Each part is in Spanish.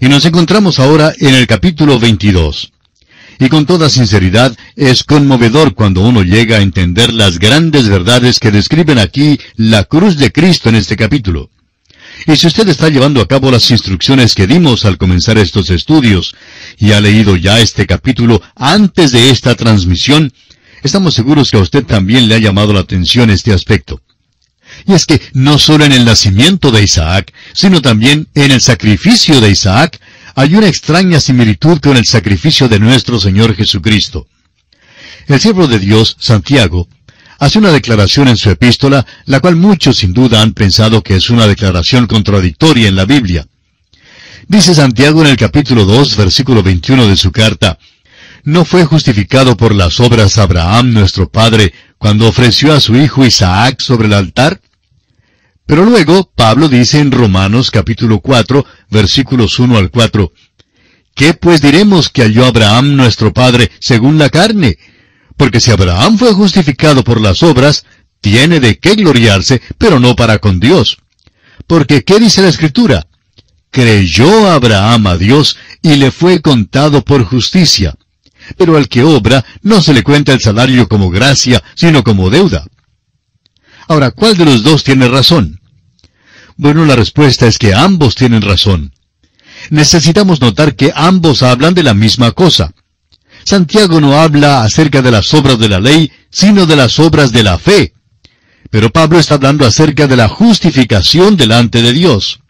Y nos encontramos ahora en el capítulo 22. Y con toda sinceridad, es conmovedor cuando uno llega a entender las grandes verdades que describen aquí la cruz de Cristo en este capítulo. Y si usted está llevando a cabo las instrucciones que dimos al comenzar estos estudios, y ha leído ya este capítulo antes de esta transmisión, estamos seguros que a usted también le ha llamado la atención este aspecto. Y es que no solo en el nacimiento de Isaac, sino también en el sacrificio de Isaac, hay una extraña similitud con el sacrificio de nuestro Señor Jesucristo. El siervo de Dios, Santiago, hace una declaración en su epístola, la cual muchos sin duda han pensado que es una declaración contradictoria en la Biblia. Dice Santiago en el capítulo 2, versículo 21 de su carta, ¿No fue justificado por las obras Abraham nuestro padre cuando ofreció a su hijo Isaac sobre el altar? Pero luego Pablo dice en Romanos capítulo 4, versículos 1 al 4, ¿Qué pues diremos que halló Abraham nuestro padre según la carne? Porque si Abraham fue justificado por las obras, tiene de qué gloriarse, pero no para con Dios. Porque ¿qué dice la Escritura? Creyó Abraham a Dios y le fue contado por justicia. Pero al que obra no se le cuenta el salario como gracia, sino como deuda. Ahora, ¿cuál de los dos tiene razón? Bueno, la respuesta es que ambos tienen razón. Necesitamos notar que ambos hablan de la misma cosa. Santiago no habla acerca de las obras de la ley, sino de las obras de la fe. Pero Pablo está hablando acerca de la justificación delante de Dios.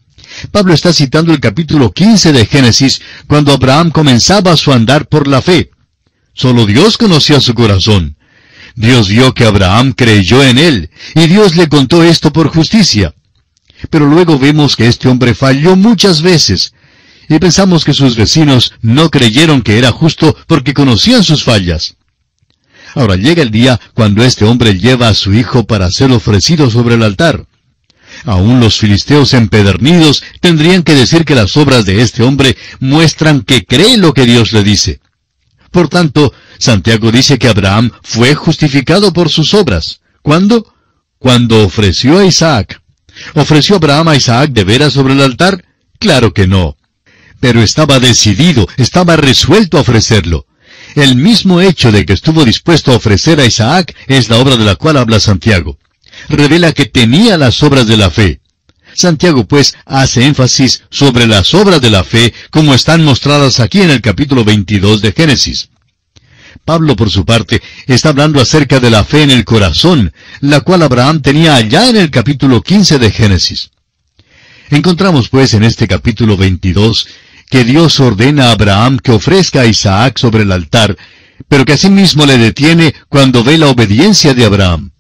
Pablo está citando el capítulo 15 de Génesis, cuando Abraham comenzaba su andar por la fe. Solo Dios conocía su corazón. Dios vio que Abraham creyó en él, y Dios le contó esto por justicia. Pero luego vemos que este hombre falló muchas veces, y pensamos que sus vecinos no creyeron que era justo porque conocían sus fallas. Ahora llega el día cuando este hombre lleva a su hijo para ser ofrecido sobre el altar. Aún los filisteos empedernidos tendrían que decir que las obras de este hombre muestran que cree lo que Dios le dice. Por tanto, Santiago dice que Abraham fue justificado por sus obras. ¿Cuándo? Cuando ofreció a Isaac. ¿Ofreció Abraham a Isaac de veras sobre el altar? Claro que no pero estaba decidido, estaba resuelto a ofrecerlo. El mismo hecho de que estuvo dispuesto a ofrecer a Isaac es la obra de la cual habla Santiago. Revela que tenía las obras de la fe. Santiago pues hace énfasis sobre las obras de la fe como están mostradas aquí en el capítulo 22 de Génesis. Pablo, por su parte, está hablando acerca de la fe en el corazón, la cual Abraham tenía allá en el capítulo 15 de Génesis. Encontramos pues en este capítulo 22 que Dios ordena a Abraham que ofrezca a Isaac sobre el altar, pero que asimismo le detiene cuando ve la obediencia de Abraham.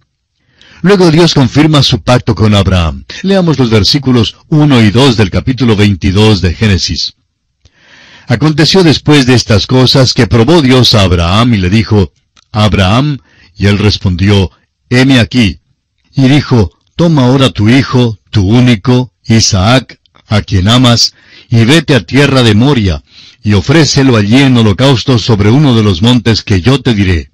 Luego Dios confirma su pacto con Abraham. Leamos los versículos 1 y 2 del capítulo 22 de Génesis. Aconteció después de estas cosas que probó Dios a Abraham y le dijo, Abraham, y él respondió, heme aquí. Y dijo, toma ahora tu hijo, tu único, Isaac, a quien amas, y vete a tierra de Moria, y ofrécelo allí en holocausto sobre uno de los montes que yo te diré.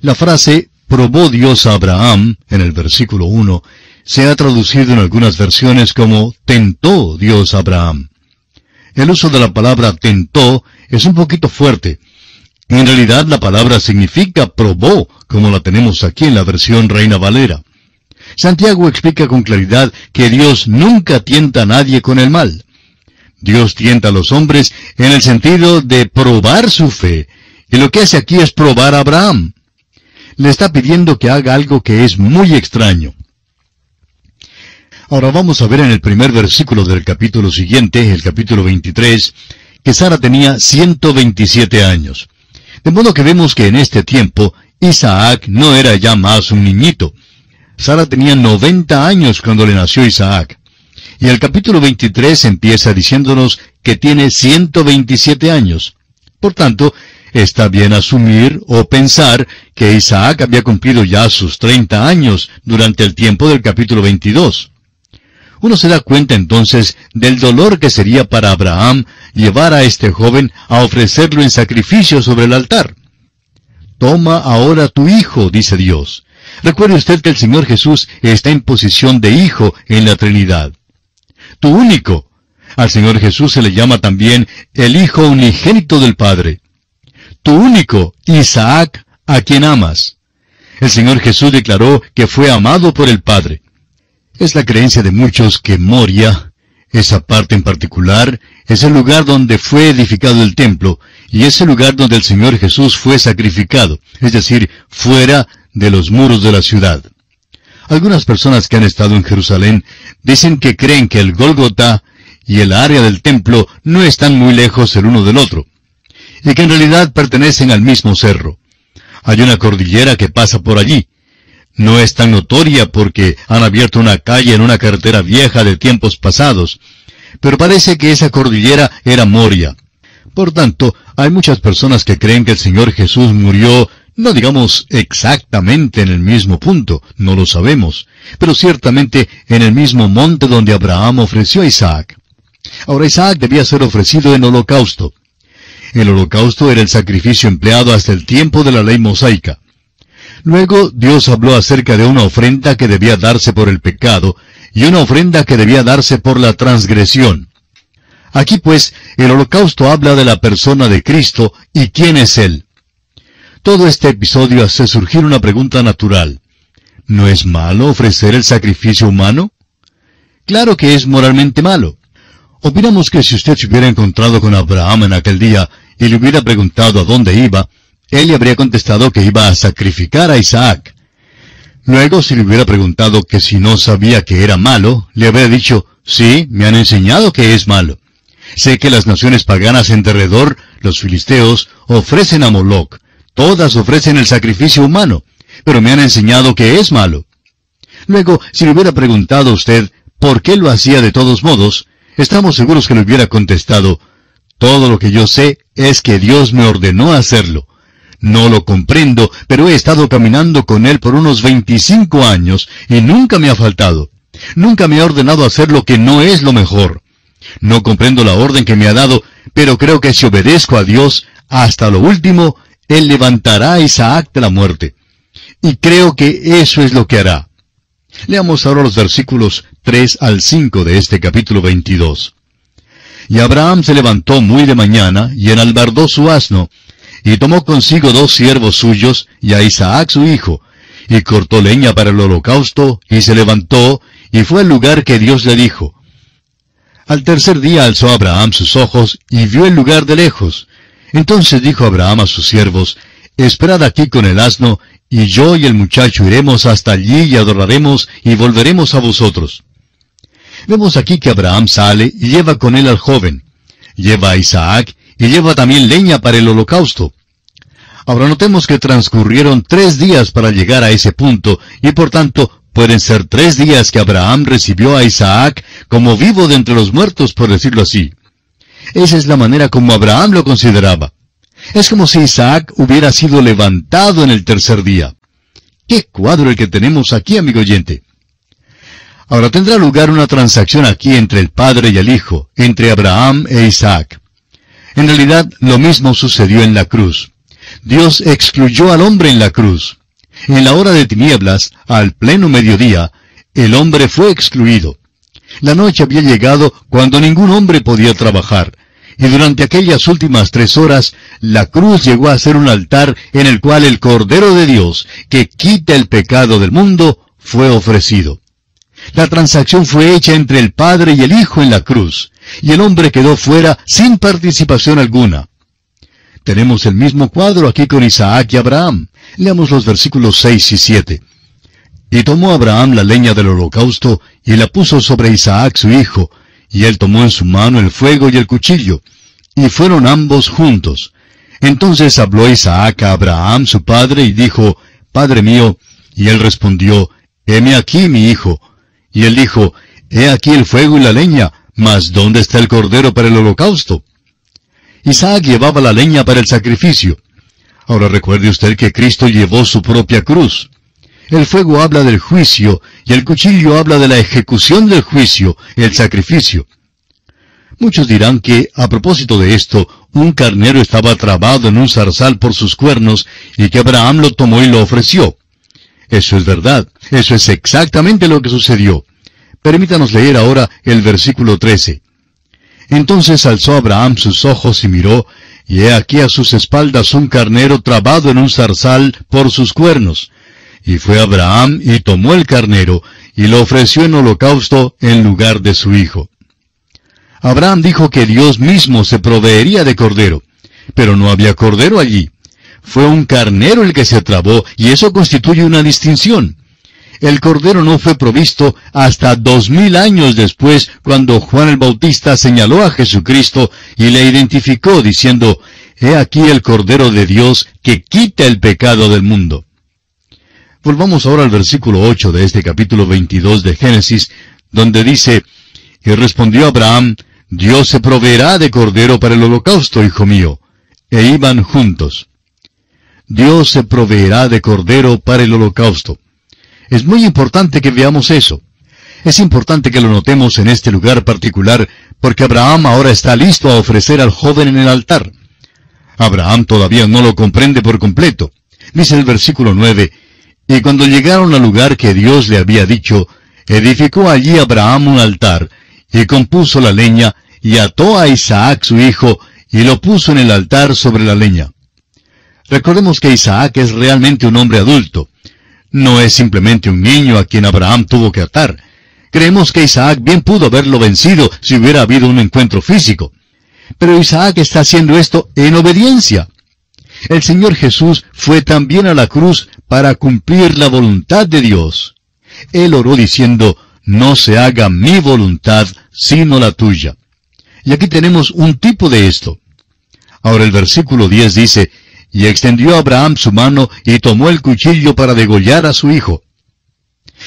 La frase probó Dios a Abraham, en el versículo 1, se ha traducido en algunas versiones como tentó Dios a Abraham. El uso de la palabra tentó es un poquito fuerte. En realidad la palabra significa probó, como la tenemos aquí en la versión Reina Valera. Santiago explica con claridad que Dios nunca tienta a nadie con el mal. Dios tienta a los hombres en el sentido de probar su fe. Y lo que hace aquí es probar a Abraham. Le está pidiendo que haga algo que es muy extraño. Ahora vamos a ver en el primer versículo del capítulo siguiente, el capítulo 23, que Sara tenía 127 años. De modo que vemos que en este tiempo Isaac no era ya más un niñito. Sara tenía 90 años cuando le nació Isaac. Y el capítulo 23 empieza diciéndonos que tiene 127 años. Por tanto, está bien asumir o pensar que Isaac había cumplido ya sus 30 años durante el tiempo del capítulo 22. Uno se da cuenta entonces del dolor que sería para Abraham llevar a este joven a ofrecerlo en sacrificio sobre el altar. Toma ahora tu hijo, dice Dios. Recuerde usted que el Señor Jesús está en posición de hijo en la Trinidad tu único. Al Señor Jesús se le llama también el Hijo unigénito del Padre. Tu único, Isaac, a quien amas. El Señor Jesús declaró que fue amado por el Padre. Es la creencia de muchos que Moria, esa parte en particular, es el lugar donde fue edificado el templo, y es el lugar donde el Señor Jesús fue sacrificado, es decir, fuera de los muros de la ciudad. Algunas personas que han estado en Jerusalén dicen que creen que el Gólgota y el área del templo no están muy lejos el uno del otro, y que en realidad pertenecen al mismo cerro. Hay una cordillera que pasa por allí. No es tan notoria porque han abierto una calle en una carretera vieja de tiempos pasados, pero parece que esa cordillera era Moria. Por tanto, hay muchas personas que creen que el Señor Jesús murió no digamos exactamente en el mismo punto, no lo sabemos, pero ciertamente en el mismo monte donde Abraham ofreció a Isaac. Ahora Isaac debía ser ofrecido en holocausto. El holocausto era el sacrificio empleado hasta el tiempo de la ley mosaica. Luego Dios habló acerca de una ofrenda que debía darse por el pecado y una ofrenda que debía darse por la transgresión. Aquí pues el holocausto habla de la persona de Cristo y quién es Él. Todo este episodio hace surgir una pregunta natural. ¿No es malo ofrecer el sacrificio humano? Claro que es moralmente malo. Opinamos que si usted se hubiera encontrado con Abraham en aquel día y le hubiera preguntado a dónde iba, él le habría contestado que iba a sacrificar a Isaac. Luego, si le hubiera preguntado que si no sabía que era malo, le habría dicho, sí, me han enseñado que es malo. Sé que las naciones paganas en derredor, los filisteos, ofrecen a Moloch, Todas ofrecen el sacrificio humano, pero me han enseñado que es malo. Luego, si le hubiera preguntado a usted por qué lo hacía de todos modos, estamos seguros que le hubiera contestado, todo lo que yo sé es que Dios me ordenó hacerlo. No lo comprendo, pero he estado caminando con Él por unos 25 años y nunca me ha faltado. Nunca me ha ordenado hacer lo que no es lo mejor. No comprendo la orden que me ha dado, pero creo que si obedezco a Dios hasta lo último, él levantará a Isaac de la muerte. Y creo que eso es lo que hará. Leamos ahora los versículos 3 al 5 de este capítulo 22. Y Abraham se levantó muy de mañana, y enalbardó su asno, y tomó consigo dos siervos suyos, y a Isaac su hijo, y cortó leña para el holocausto, y se levantó, y fue al lugar que Dios le dijo. Al tercer día alzó Abraham sus ojos, y vio el lugar de lejos, entonces dijo Abraham a sus siervos, Esperad aquí con el asno, y yo y el muchacho iremos hasta allí y adoraremos y volveremos a vosotros. Vemos aquí que Abraham sale y lleva con él al joven. Lleva a Isaac y lleva también leña para el holocausto. Ahora notemos que transcurrieron tres días para llegar a ese punto, y por tanto pueden ser tres días que Abraham recibió a Isaac como vivo de entre los muertos, por decirlo así. Esa es la manera como Abraham lo consideraba. Es como si Isaac hubiera sido levantado en el tercer día. ¡Qué cuadro el que tenemos aquí, amigo oyente! Ahora tendrá lugar una transacción aquí entre el Padre y el Hijo, entre Abraham e Isaac. En realidad, lo mismo sucedió en la cruz. Dios excluyó al hombre en la cruz. En la hora de tinieblas, al pleno mediodía, el hombre fue excluido. La noche había llegado cuando ningún hombre podía trabajar, y durante aquellas últimas tres horas la cruz llegó a ser un altar en el cual el Cordero de Dios, que quita el pecado del mundo, fue ofrecido. La transacción fue hecha entre el Padre y el Hijo en la cruz, y el hombre quedó fuera sin participación alguna. Tenemos el mismo cuadro aquí con Isaac y Abraham. Leamos los versículos 6 y 7. Y tomó Abraham la leña del holocausto y la puso sobre Isaac su hijo, y él tomó en su mano el fuego y el cuchillo, y fueron ambos juntos. Entonces habló Isaac a Abraham su padre y dijo, Padre mío, y él respondió, Heme aquí mi hijo. Y él dijo, He aquí el fuego y la leña, mas ¿dónde está el cordero para el holocausto? Isaac llevaba la leña para el sacrificio. Ahora recuerde usted que Cristo llevó su propia cruz. El fuego habla del juicio y el cuchillo habla de la ejecución del juicio, el sacrificio. Muchos dirán que, a propósito de esto, un carnero estaba trabado en un zarzal por sus cuernos y que Abraham lo tomó y lo ofreció. Eso es verdad, eso es exactamente lo que sucedió. Permítanos leer ahora el versículo 13. Entonces alzó Abraham sus ojos y miró, y he aquí a sus espaldas un carnero trabado en un zarzal por sus cuernos. Y fue Abraham y tomó el carnero, y lo ofreció en holocausto en lugar de su hijo. Abraham dijo que Dios mismo se proveería de cordero, pero no había cordero allí. Fue un carnero el que se trabó, y eso constituye una distinción. El cordero no fue provisto hasta dos mil años después, cuando Juan el Bautista señaló a Jesucristo y le identificó diciendo, He aquí el cordero de Dios que quita el pecado del mundo. Volvamos ahora al versículo 8 de este capítulo 22 de Génesis, donde dice, Y respondió Abraham, Dios se proveerá de cordero para el holocausto, hijo mío. E iban juntos. Dios se proveerá de cordero para el holocausto. Es muy importante que veamos eso. Es importante que lo notemos en este lugar particular, porque Abraham ahora está listo a ofrecer al joven en el altar. Abraham todavía no lo comprende por completo. Dice el versículo 9, Y cuando llegaron al lugar que Dios le había dicho, edificó allí Abraham un altar, y compuso la leña, y ató a Isaac su hijo, y lo puso en el altar sobre la leña. Recordemos que Isaac es realmente un hombre adulto. No es simplemente un niño a quien Abraham tuvo que atar. Creemos que Isaac bien pudo haberlo vencido si hubiera habido un encuentro físico. Pero Isaac está haciendo esto en obediencia. El Señor Jesús fue también a la cruz para cumplir la voluntad de Dios. Él oró diciendo, no se haga mi voluntad, sino la tuya. Y aquí tenemos un tipo de esto. Ahora el versículo 10 dice, y extendió Abraham su mano y tomó el cuchillo para degollar a su hijo.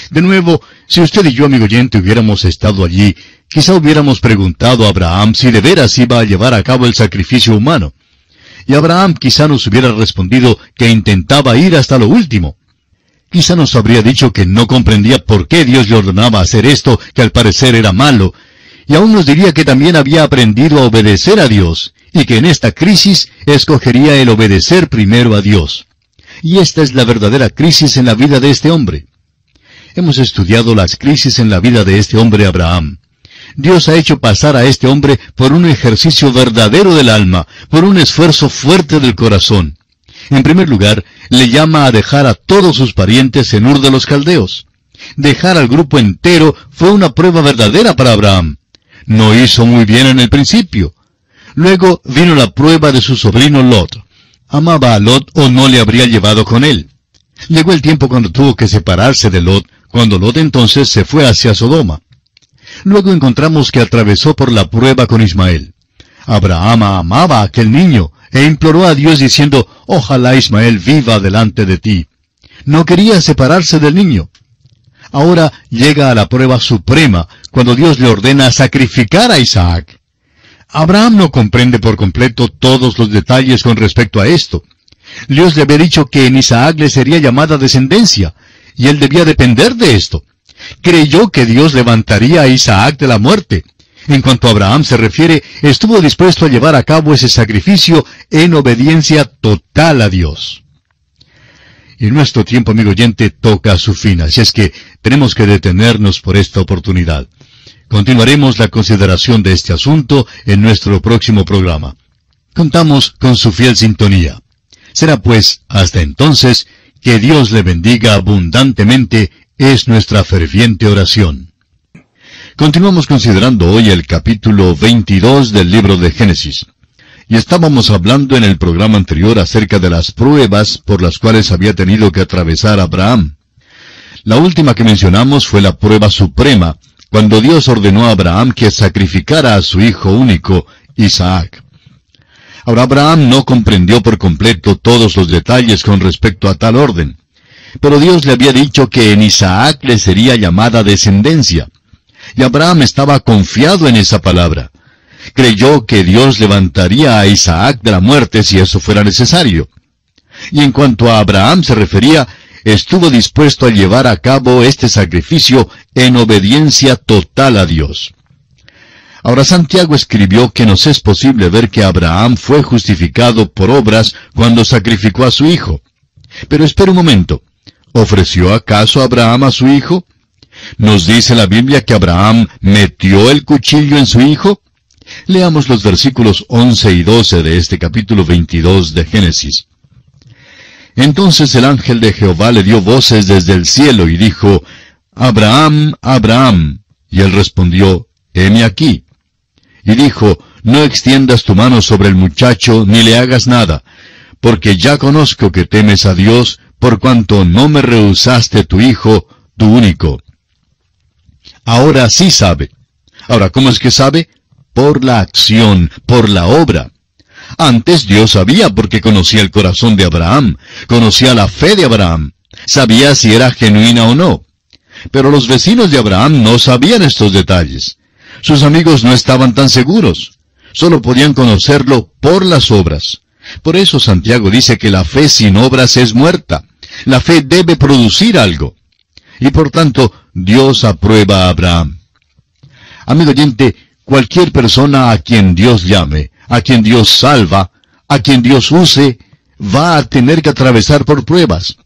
De nuevo, si usted y yo, amigo oyente, hubiéramos estado allí, quizá hubiéramos preguntado a Abraham si de veras iba a llevar a cabo el sacrificio humano. Y Abraham quizá nos hubiera respondido que intentaba ir hasta lo último. Quizá nos habría dicho que no comprendía por qué Dios le ordenaba hacer esto, que al parecer era malo, y aún nos diría que también había aprendido a obedecer a Dios, y que en esta crisis escogería el obedecer primero a Dios. Y esta es la verdadera crisis en la vida de este hombre. Hemos estudiado las crisis en la vida de este hombre Abraham. Dios ha hecho pasar a este hombre por un ejercicio verdadero del alma, por un esfuerzo fuerte del corazón. En primer lugar, le llama a dejar a todos sus parientes en Ur de los Caldeos. Dejar al grupo entero fue una prueba verdadera para Abraham. No hizo muy bien en el principio. Luego vino la prueba de su sobrino Lot. ¿Amaba a Lot o no le habría llevado con él? Llegó el tiempo cuando tuvo que separarse de Lot, cuando Lot entonces se fue hacia Sodoma. Luego encontramos que atravesó por la prueba con Ismael. Abraham amaba a aquel niño e imploró a Dios diciendo, ojalá Ismael viva delante de ti. No quería separarse del niño. Ahora llega a la prueba suprema, cuando Dios le ordena sacrificar a Isaac. Abraham no comprende por completo todos los detalles con respecto a esto. Dios le había dicho que en Isaac le sería llamada descendencia, y él debía depender de esto. Creyó que Dios levantaría a Isaac de la muerte. En cuanto a Abraham se refiere, estuvo dispuesto a llevar a cabo ese sacrificio en obediencia total a Dios. Y nuestro tiempo, amigo oyente, toca a su fin, así es que tenemos que detenernos por esta oportunidad. Continuaremos la consideración de este asunto en nuestro próximo programa. Contamos con su fiel sintonía. Será pues, hasta entonces, que Dios le bendiga abundantemente, es nuestra ferviente oración. Continuamos considerando hoy el capítulo 22 del libro de Génesis. Y estábamos hablando en el programa anterior acerca de las pruebas por las cuales había tenido que atravesar Abraham. La última que mencionamos fue la prueba suprema, cuando Dios ordenó a Abraham que sacrificara a su hijo único, Isaac. Ahora Abraham no comprendió por completo todos los detalles con respecto a tal orden, pero Dios le había dicho que en Isaac le sería llamada descendencia, y Abraham estaba confiado en esa palabra. Creyó que Dios levantaría a Isaac de la muerte si eso fuera necesario. Y en cuanto a Abraham se refería, estuvo dispuesto a llevar a cabo este sacrificio en obediencia total a Dios. Ahora Santiago escribió que nos es posible ver que Abraham fue justificado por obras cuando sacrificó a su hijo. Pero espere un momento. ¿Ofreció acaso Abraham a su hijo? ¿Nos dice la Biblia que Abraham metió el cuchillo en su hijo? Leamos los versículos 11 y 12 de este capítulo 22 de Génesis. Entonces el ángel de Jehová le dio voces desde el cielo y dijo, Abraham, Abraham. Y él respondió, heme aquí. Y dijo, no extiendas tu mano sobre el muchacho, ni le hagas nada, porque ya conozco que temes a Dios, por cuanto no me rehusaste tu hijo, tu único. Ahora sí sabe. Ahora, ¿cómo es que sabe? Por la acción, por la obra. Antes Dios sabía porque conocía el corazón de Abraham, conocía la fe de Abraham, sabía si era genuina o no. Pero los vecinos de Abraham no sabían estos detalles. Sus amigos no estaban tan seguros. Solo podían conocerlo por las obras. Por eso Santiago dice que la fe sin obras es muerta. La fe debe producir algo. Y por tanto, Dios aprueba a Abraham. Amigo oyente, cualquier persona a quien Dios llame, a quien Dios salva, a quien Dios use, va a tener que atravesar por pruebas.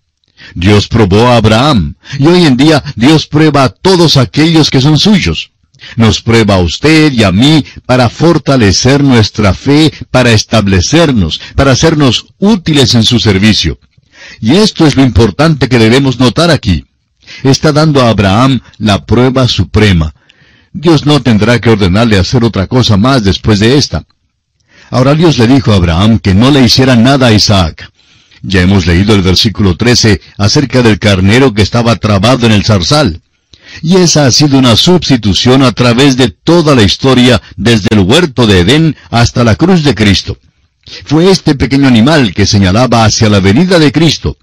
Dios probó a Abraham, y hoy en día Dios prueba a todos aquellos que son suyos. Nos prueba a usted y a mí para fortalecer nuestra fe, para establecernos, para hacernos útiles en su servicio. Y esto es lo importante que debemos notar aquí. Está dando a Abraham la prueba suprema. Dios no tendrá que ordenarle hacer otra cosa más después de esta. Ahora Dios le dijo a Abraham que no le hiciera nada a Isaac. Ya hemos leído el versículo 13 acerca del carnero que estaba trabado en el zarzal. Y esa ha sido una sustitución a través de toda la historia, desde el huerto de Edén hasta la cruz de Cristo. Fue este pequeño animal que señalaba hacia la venida de Cristo.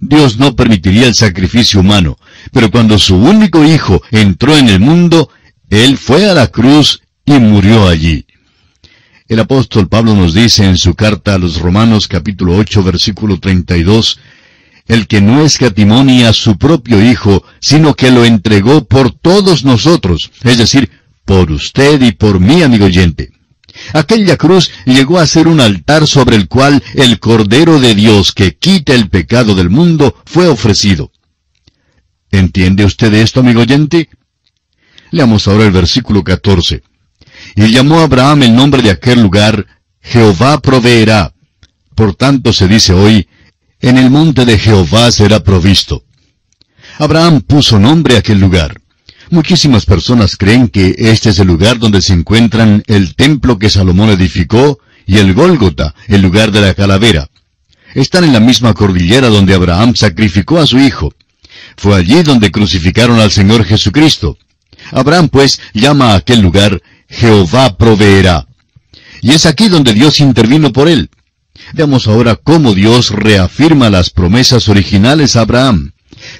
Dios no permitiría el sacrificio humano, pero cuando su único hijo entró en el mundo, Él fue a la cruz y murió allí. El apóstol Pablo nos dice en su carta a los Romanos capítulo 8 versículo 32, el que no escatimonia a su propio Hijo, sino que lo entregó por todos nosotros, es decir, por usted y por mí, amigo oyente. Aquella cruz llegó a ser un altar sobre el cual el Cordero de Dios que quita el pecado del mundo fue ofrecido. ¿Entiende usted esto, amigo oyente? Leamos ahora el versículo 14. Y llamó a Abraham el nombre de aquel lugar, Jehová proveerá. Por tanto se dice hoy, en el monte de Jehová será provisto. Abraham puso nombre a aquel lugar. Muchísimas personas creen que este es el lugar donde se encuentran el templo que Salomón edificó y el Gólgota, el lugar de la calavera. Están en la misma cordillera donde Abraham sacrificó a su hijo. Fue allí donde crucificaron al Señor Jesucristo. Abraham pues llama a aquel lugar Jehová proveerá. Y es aquí donde Dios intervino por él. Veamos ahora cómo Dios reafirma las promesas originales a Abraham.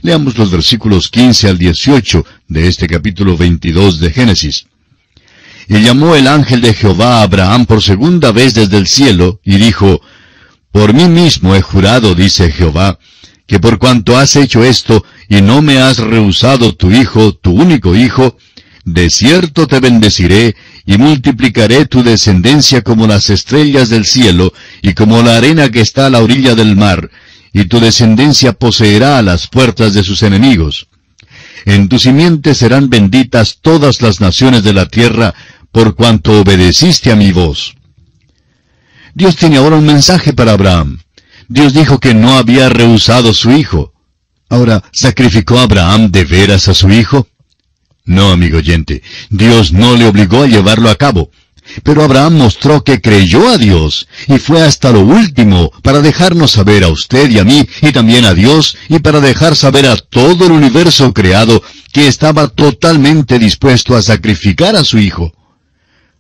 Leamos los versículos 15 al 18 de este capítulo 22 de Génesis. Y llamó el ángel de Jehová a Abraham por segunda vez desde el cielo, y dijo, Por mí mismo he jurado, dice Jehová, que por cuanto has hecho esto, y no me has rehusado tu hijo, tu único hijo, de cierto te bendeciré, y multiplicaré tu descendencia como las estrellas del cielo, y como la arena que está a la orilla del mar, y tu descendencia poseerá las puertas de sus enemigos. En tu simiente serán benditas todas las naciones de la tierra, por cuanto obedeciste a mi voz. Dios tiene ahora un mensaje para Abraham. Dios dijo que no había rehusado su hijo. Ahora, ¿sacrificó Abraham de veras a su hijo? No, amigo oyente, Dios no le obligó a llevarlo a cabo. Pero Abraham mostró que creyó a Dios y fue hasta lo último para dejarnos saber a usted y a mí y también a Dios y para dejar saber a todo el universo creado que estaba totalmente dispuesto a sacrificar a su hijo.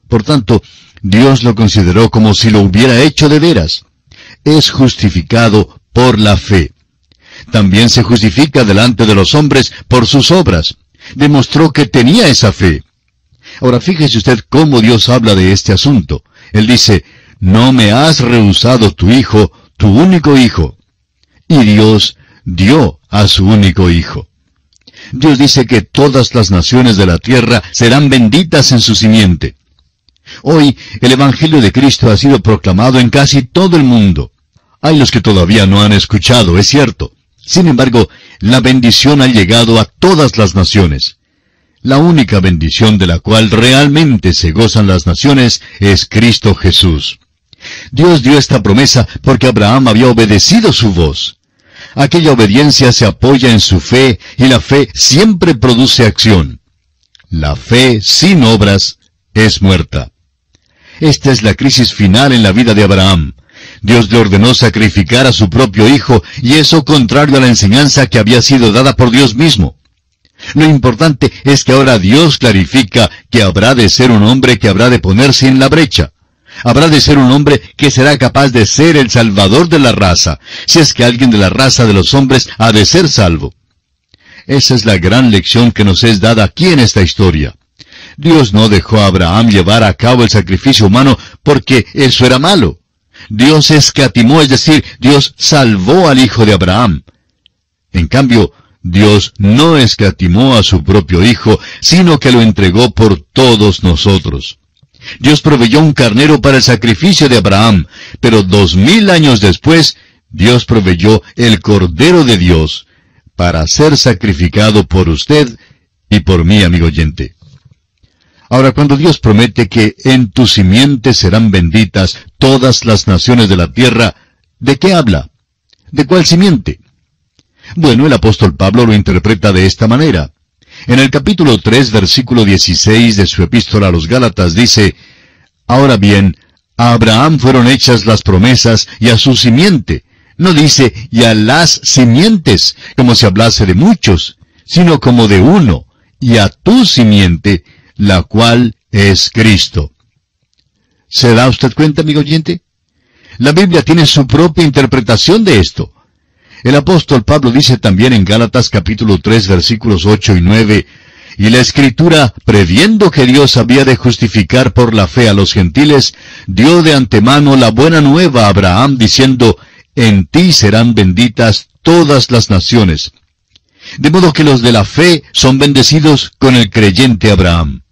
Por tanto, Dios lo consideró como si lo hubiera hecho de veras. Es justificado por la fe. También se justifica delante de los hombres por sus obras demostró que tenía esa fe. Ahora fíjese usted cómo Dios habla de este asunto. Él dice, no me has rehusado tu hijo, tu único hijo. Y Dios dio a su único hijo. Dios dice que todas las naciones de la tierra serán benditas en su simiente. Hoy el Evangelio de Cristo ha sido proclamado en casi todo el mundo. Hay los que todavía no han escuchado, es cierto. Sin embargo, la bendición ha llegado a todas las naciones. La única bendición de la cual realmente se gozan las naciones es Cristo Jesús. Dios dio esta promesa porque Abraham había obedecido su voz. Aquella obediencia se apoya en su fe y la fe siempre produce acción. La fe sin obras es muerta. Esta es la crisis final en la vida de Abraham. Dios le ordenó sacrificar a su propio hijo y eso contrario a la enseñanza que había sido dada por Dios mismo. Lo importante es que ahora Dios clarifica que habrá de ser un hombre que habrá de ponerse en la brecha. Habrá de ser un hombre que será capaz de ser el salvador de la raza, si es que alguien de la raza de los hombres ha de ser salvo. Esa es la gran lección que nos es dada aquí en esta historia. Dios no dejó a Abraham llevar a cabo el sacrificio humano porque eso era malo. Dios escatimó, es decir, Dios salvó al hijo de Abraham. En cambio, Dios no escatimó a su propio hijo, sino que lo entregó por todos nosotros. Dios proveyó un carnero para el sacrificio de Abraham, pero dos mil años después, Dios proveyó el Cordero de Dios para ser sacrificado por usted y por mí, amigo oyente. Ahora, cuando Dios promete que en tu simiente serán benditas todas las naciones de la tierra, ¿de qué habla? ¿De cuál simiente? Bueno, el apóstol Pablo lo interpreta de esta manera. En el capítulo 3, versículo 16 de su epístola a los Gálatas dice, Ahora bien, a Abraham fueron hechas las promesas y a su simiente. No dice, y a las simientes, como si hablase de muchos, sino como de uno, y a tu simiente, la cual es Cristo. ¿Se da usted cuenta, amigo oyente? La Biblia tiene su propia interpretación de esto. El apóstol Pablo dice también en Gálatas capítulo 3 versículos 8 y 9, y la escritura, previendo que Dios había de justificar por la fe a los gentiles, dio de antemano la buena nueva a Abraham, diciendo, en ti serán benditas todas las naciones. De modo que los de la fe son bendecidos con el creyente Abraham.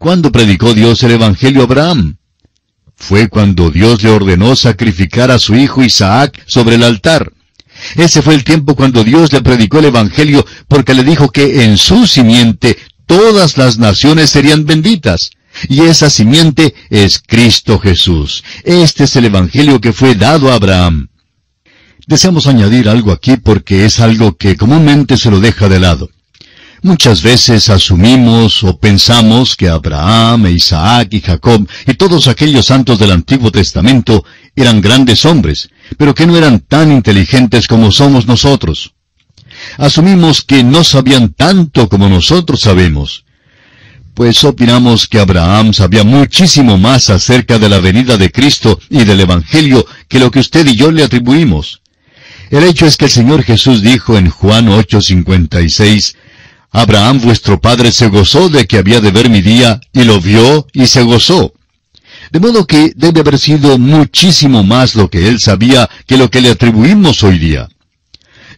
¿Cuándo predicó Dios el Evangelio a Abraham? Fue cuando Dios le ordenó sacrificar a su hijo Isaac sobre el altar. Ese fue el tiempo cuando Dios le predicó el Evangelio porque le dijo que en su simiente todas las naciones serían benditas. Y esa simiente es Cristo Jesús. Este es el Evangelio que fue dado a Abraham. Deseamos añadir algo aquí porque es algo que comúnmente se lo deja de lado. Muchas veces asumimos o pensamos que Abraham, Isaac y Jacob y todos aquellos santos del Antiguo Testamento eran grandes hombres, pero que no eran tan inteligentes como somos nosotros. Asumimos que no sabían tanto como nosotros sabemos. Pues opinamos que Abraham sabía muchísimo más acerca de la venida de Cristo y del Evangelio que lo que usted y yo le atribuimos. El hecho es que el Señor Jesús dijo en Juan 8:56, Abraham vuestro padre se gozó de que había de ver mi día, y lo vio y se gozó. De modo que debe haber sido muchísimo más lo que él sabía que lo que le atribuimos hoy día.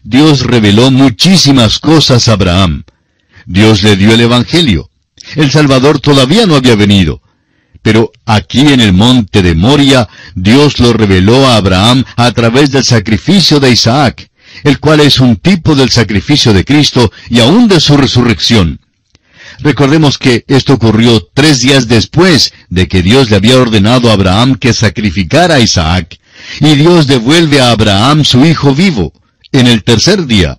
Dios reveló muchísimas cosas a Abraham. Dios le dio el Evangelio. El Salvador todavía no había venido. Pero aquí en el monte de Moria, Dios lo reveló a Abraham a través del sacrificio de Isaac, el cual es un tipo del sacrificio de Cristo y aún de su resurrección. Recordemos que esto ocurrió tres días después de que Dios le había ordenado a Abraham que sacrificara a Isaac, y Dios devuelve a Abraham su hijo vivo, en el tercer día.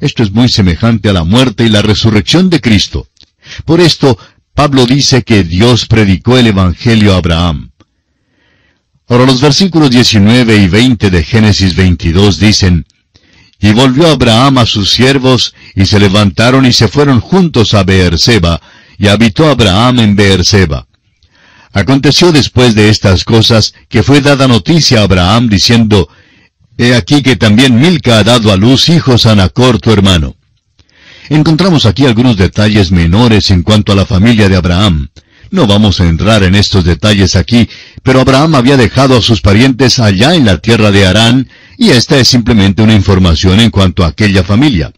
Esto es muy semejante a la muerte y la resurrección de Cristo. Por esto, Pablo dice que Dios predicó el Evangelio a Abraham. Ahora los versículos 19 y 20 de Génesis 22 dicen, y volvió Abraham a sus siervos, y se levantaron y se fueron juntos a Beerseba, y habitó Abraham en Beerseba. Aconteció después de estas cosas que fue dada noticia a Abraham diciendo, He aquí que también Milca ha dado a luz hijos a Nacor tu hermano. Encontramos aquí algunos detalles menores en cuanto a la familia de Abraham. No vamos a entrar en estos detalles aquí, pero Abraham había dejado a sus parientes allá en la tierra de Harán, y esta es simplemente una información en cuanto a aquella familia.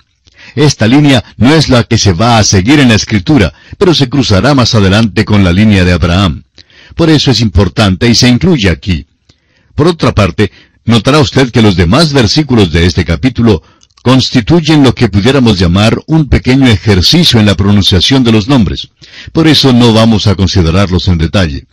Esta línea no es la que se va a seguir en la escritura, pero se cruzará más adelante con la línea de Abraham. Por eso es importante y se incluye aquí. Por otra parte, notará usted que los demás versículos de este capítulo constituyen lo que pudiéramos llamar un pequeño ejercicio en la pronunciación de los nombres. Por eso no vamos a considerarlos en detalle.